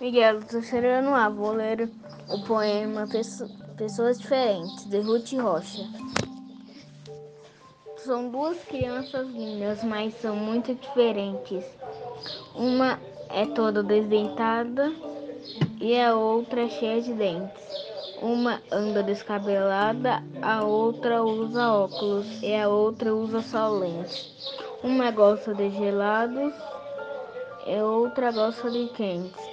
Miguel, do terceiro ano A, vou ler o poema Pessoas Diferentes, de Ruth Rocha. São duas crianças lindas, mas são muito diferentes. Uma é toda desdentada e a outra é cheia de dentes. Uma anda descabelada, a outra usa óculos e a outra usa só lentes. Uma gosta de gelados e outra gosta de quentes.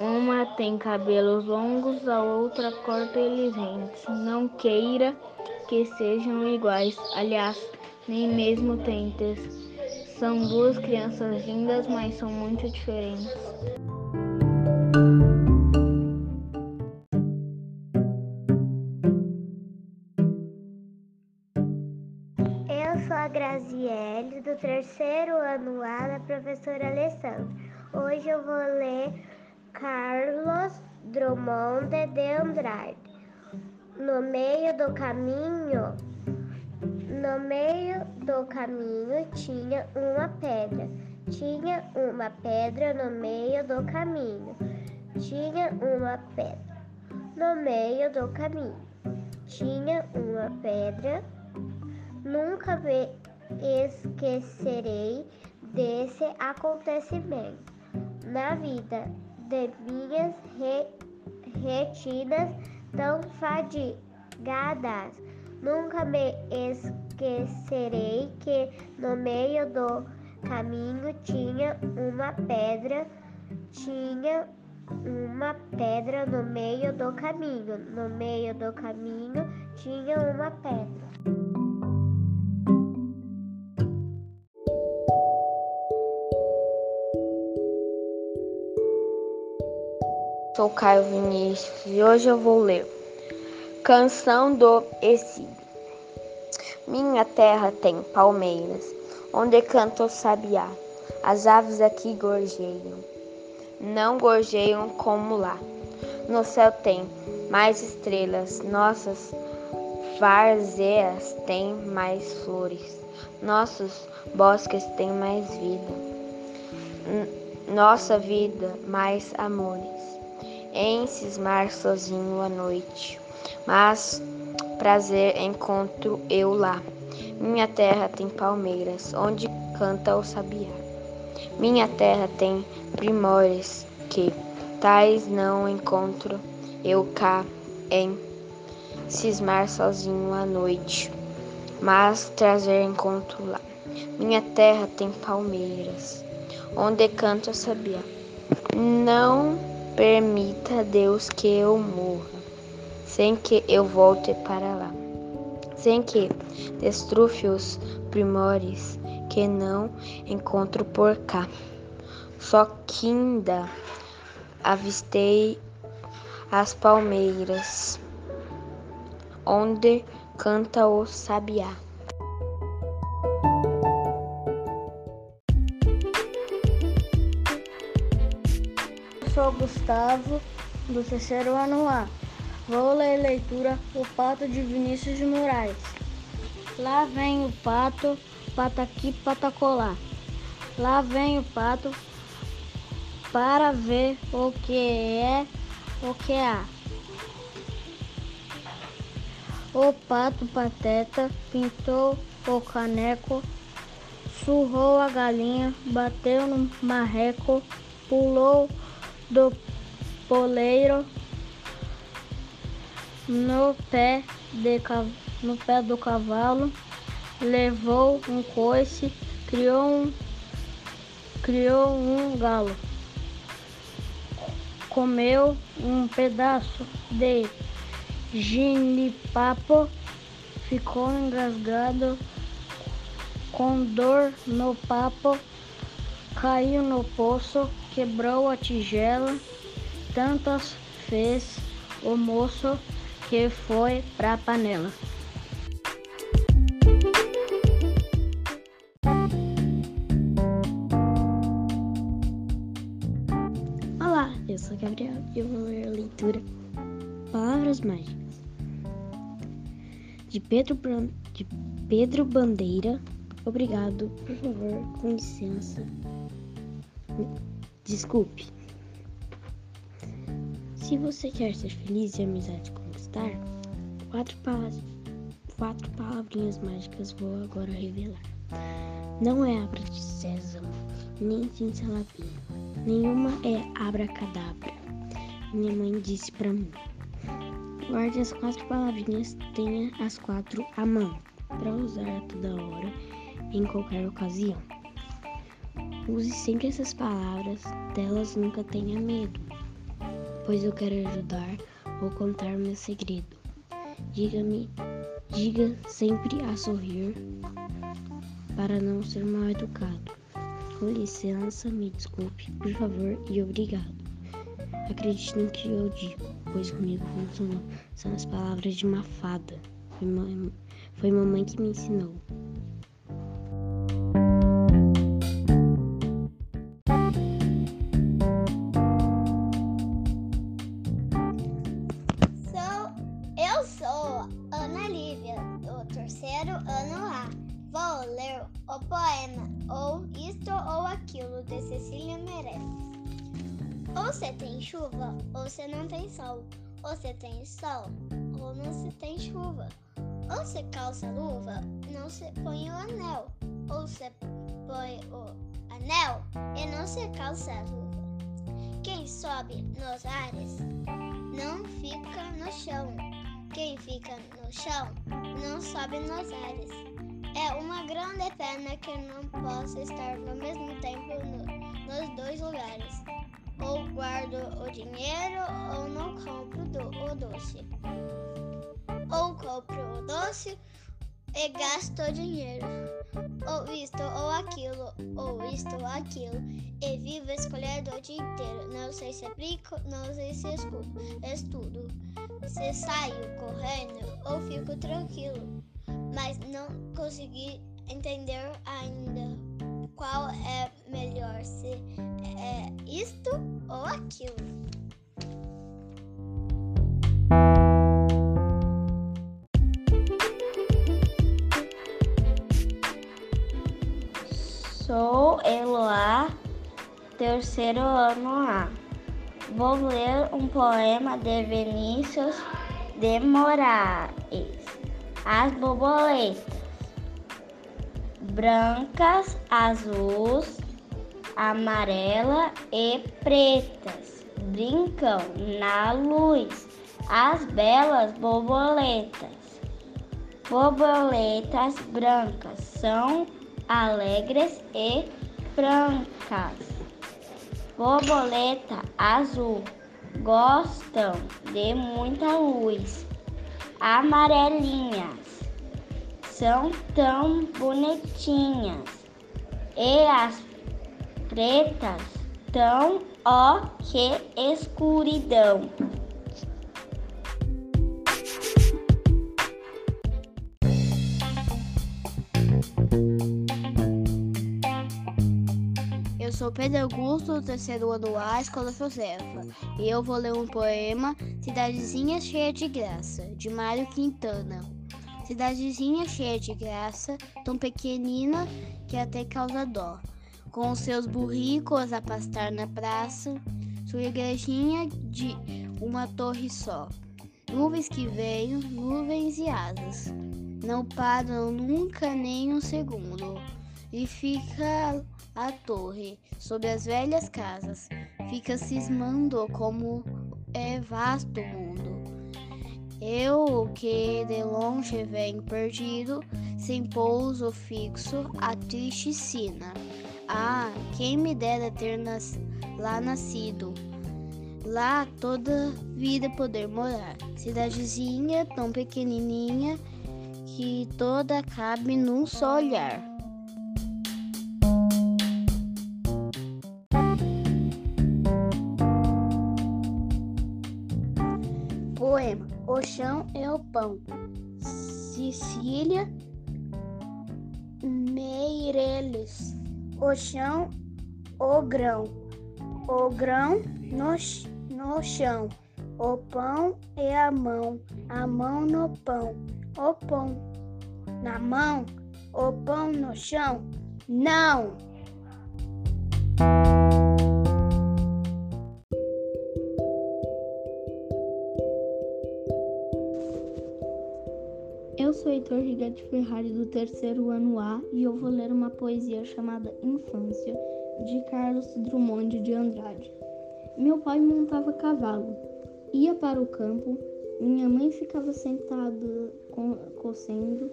Uma tem cabelos longos, a outra corta eles rentes. Não queira que sejam iguais, aliás, nem mesmo tentes. São duas crianças lindas, mas são muito diferentes. Professora Alessandra. Hoje eu vou ler Carlos Drummond de Andrade. No meio do caminho, no meio do caminho tinha uma pedra. Tinha uma pedra no meio do caminho. Tinha uma pedra no meio do caminho. Tinha uma pedra. Nunca esquecerei desse acontecimento na vida de minhas re, retinas tão fadigadas. Nunca me esquecerei que no meio do caminho tinha uma pedra, tinha uma pedra no meio do caminho. No meio do caminho tinha uma pedra. Sou Caio Vinícius e hoje eu vou ler Canção do Exílio. Minha terra tem palmeiras, onde canta o sabiá. As aves aqui gorjeiam, não gorjeiam como lá. No céu tem mais estrelas, nossas várzeas têm mais flores, nossos bosques têm mais vida, nossa vida mais amores em cismar sozinho à noite. Mas prazer encontro eu lá. Minha terra tem palmeiras, onde canta o sabiá. Minha terra tem primores que tais não encontro eu cá em cismar sozinho à noite. Mas trazer encontro lá. Minha terra tem palmeiras, onde canta o sabiá. Não Permita, Deus, que eu morra, sem que eu volte para lá, sem que destrufe os primores que não encontro por cá. Só que ainda avistei as palmeiras, onde canta o sabiá. Sou Gustavo, do terceiro ano A. Vou ler leitura O Pato de Vinícius de Moraes. Lá vem o pato, pato aqui, pato colar. Lá vem o pato para ver o que é, o que há. O pato pateta pintou o caneco, surrou a galinha, bateu no marreco, pulou do poleiro no pé, de, no pé do cavalo, levou um coice, criou um, criou um galo, comeu um pedaço de ginipapo, ficou engasgado com dor no papo, caiu no poço, quebrou a tigela, tantas fez o moço que foi pra panela. Olá, eu sou Gabriel e eu vou ler a leitura Palavras Mágicas de Pedro, de Pedro Bandeira. Obrigado, por favor, com licença Desculpe. Se você quer ser feliz e amizade conquistar, quatro, palavras, quatro palavrinhas mágicas vou agora revelar. Não é abra de sésamo, nem cincelapinho. Nenhuma é abracadabra. Minha mãe disse para mim. Guarde as quatro palavrinhas, tenha as quatro à mão, para usar a toda hora, em qualquer ocasião. Use sempre essas palavras, delas nunca tenha medo, pois eu quero ajudar ou contar meu segredo. Diga-me, diga sempre a sorrir, para não ser mal educado. Com licença, me desculpe, por favor e obrigado. Acredite no que eu digo, pois comigo funcionou. São as palavras de uma fada. Foi, foi mamãe que me ensinou. Você não tem sol. Ou você tem sol, ou não se tem chuva. Ou você calça luva, não se põe o anel. Ou você põe o anel e não se calça a luva. Quem sobe nos ares não fica no chão. Quem fica no chão não sobe nos ares. É uma grande pena que não possa estar no mesmo tempo no, nos dois lugares. Ou guardo o dinheiro ou não compro do, o doce. Ou compro o doce e gasto o dinheiro. Ou isto ou aquilo, ou isto ou aquilo. E vivo escolhendo o dia inteiro. Não sei se brinco, não sei se escuto, estudo. Se saio correndo ou fico tranquilo. Mas não consegui entender ainda qual é melhor, se é isto ou aquilo. Sou Eloá, terceiro ano A. Vou ler um poema de Vinícius de Moraes. As borboletas. Brancas, azuis, amarela e pretas brincam na luz. As belas borboletas. Borboletas brancas são alegres e francas. Borboleta azul gostam de muita luz. Amarelinhas são tão bonitinhas. E as pretas tão ó que escuridão. Eu sou Pedro Augusto, do terceiro ano A, Escola Josefa, e eu vou ler um poema Cidadezinha Cheia de Graça, de Mário Quintana. Cidadezinha cheia de graça, tão pequenina que até causa dó, com seus burricos a pastar na praça, sua igrejinha de uma torre só. Nuvens que veem, nuvens e asas, não param nunca nem um segundo, e fica a torre sobre as velhas casas, fica cismando como é vasto o mundo. Eu que de longe venho perdido, sem pouso fixo, a triste sina. Ah, quem me dera ter nas, lá nascido, lá toda vida poder morar. Cidadezinha tão pequenininha que toda cabe num só olhar. Poema O chão é o pão. Cecília Meireles. O chão, o grão. O grão no, no chão. O pão é a mão. A mão no pão. O pão na mão. O pão no chão. Não! Vitor Rigatti Ferrari do terceiro ano A e eu vou ler uma poesia chamada Infância, de Carlos Drummond de Andrade. Meu pai montava cavalo, ia para o campo, minha mãe ficava sentada cocendo,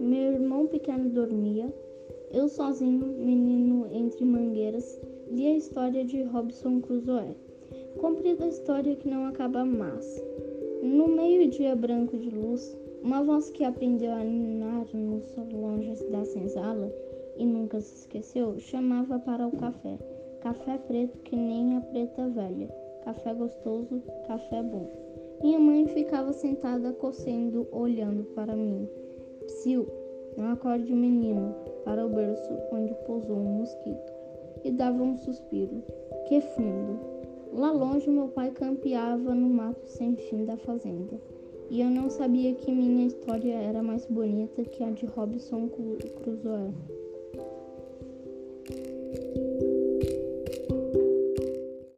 meu irmão pequeno dormia, eu sozinho, menino entre mangueiras, li a história de Robson Crusoe. Comprida história que não acaba mais. No meio-dia branco de luz, uma voz que aprendeu a ninar nos longes da senzala e nunca se esqueceu, chamava para o café. Café preto que nem a preta velha. Café gostoso, café bom. Minha mãe ficava sentada cocendo, olhando para mim. Psiu, não acorde o menino, para o berço onde pousou um mosquito. E dava um suspiro. Que fundo! Lá longe meu pai campeava no mato sem fim da fazenda. E eu não sabia que minha história era mais bonita que a de Robson Crusoe.